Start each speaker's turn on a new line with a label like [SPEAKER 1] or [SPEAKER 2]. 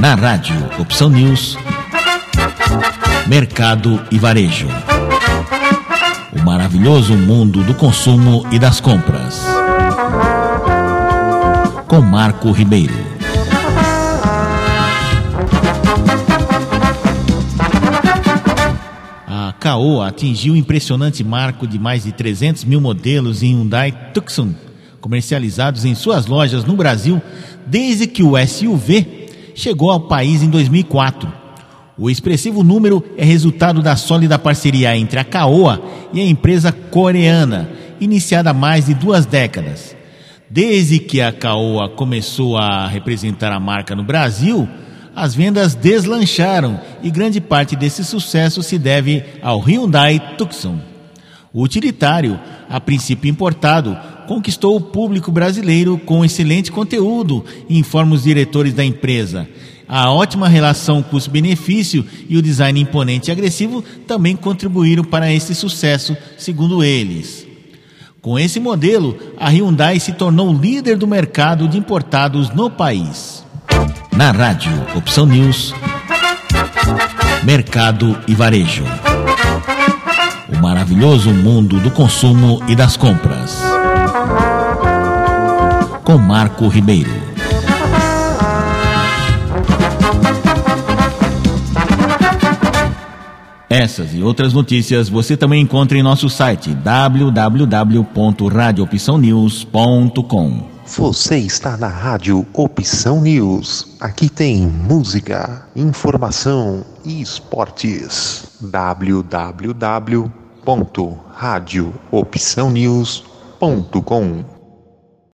[SPEAKER 1] Na rádio Opção News, Mercado e Varejo. O maravilhoso mundo do consumo e das compras. Com Marco Ribeiro. A Caoa atingiu o impressionante marco de mais de 300 mil modelos em Hyundai Tucson, comercializados em suas lojas no Brasil desde que o SUV chegou ao país em 2004. O expressivo número é resultado da sólida parceria entre a Caoa e a empresa coreana, iniciada há mais de duas décadas. Desde que a Caoa começou a representar a marca no Brasil, as vendas deslancharam e grande parte desse sucesso se deve ao Hyundai Tucson. O utilitário, a princípio importado, conquistou o público brasileiro com excelente conteúdo, informa os diretores da empresa. A ótima relação custo-benefício e o design imponente e agressivo também contribuíram para esse sucesso, segundo eles. Com esse modelo, a Hyundai se tornou líder do mercado de importados no país. Na rádio Opção News, Mercado e Varejo. O maravilhoso mundo do consumo e das compras. Com Marco Ribeiro. Essas e outras notícias você também encontra em nosso site www.radioopçãonews.com.
[SPEAKER 2] Você está na Rádio Opção News. Aqui tem música, informação e esportes. www.radioopçãonews.com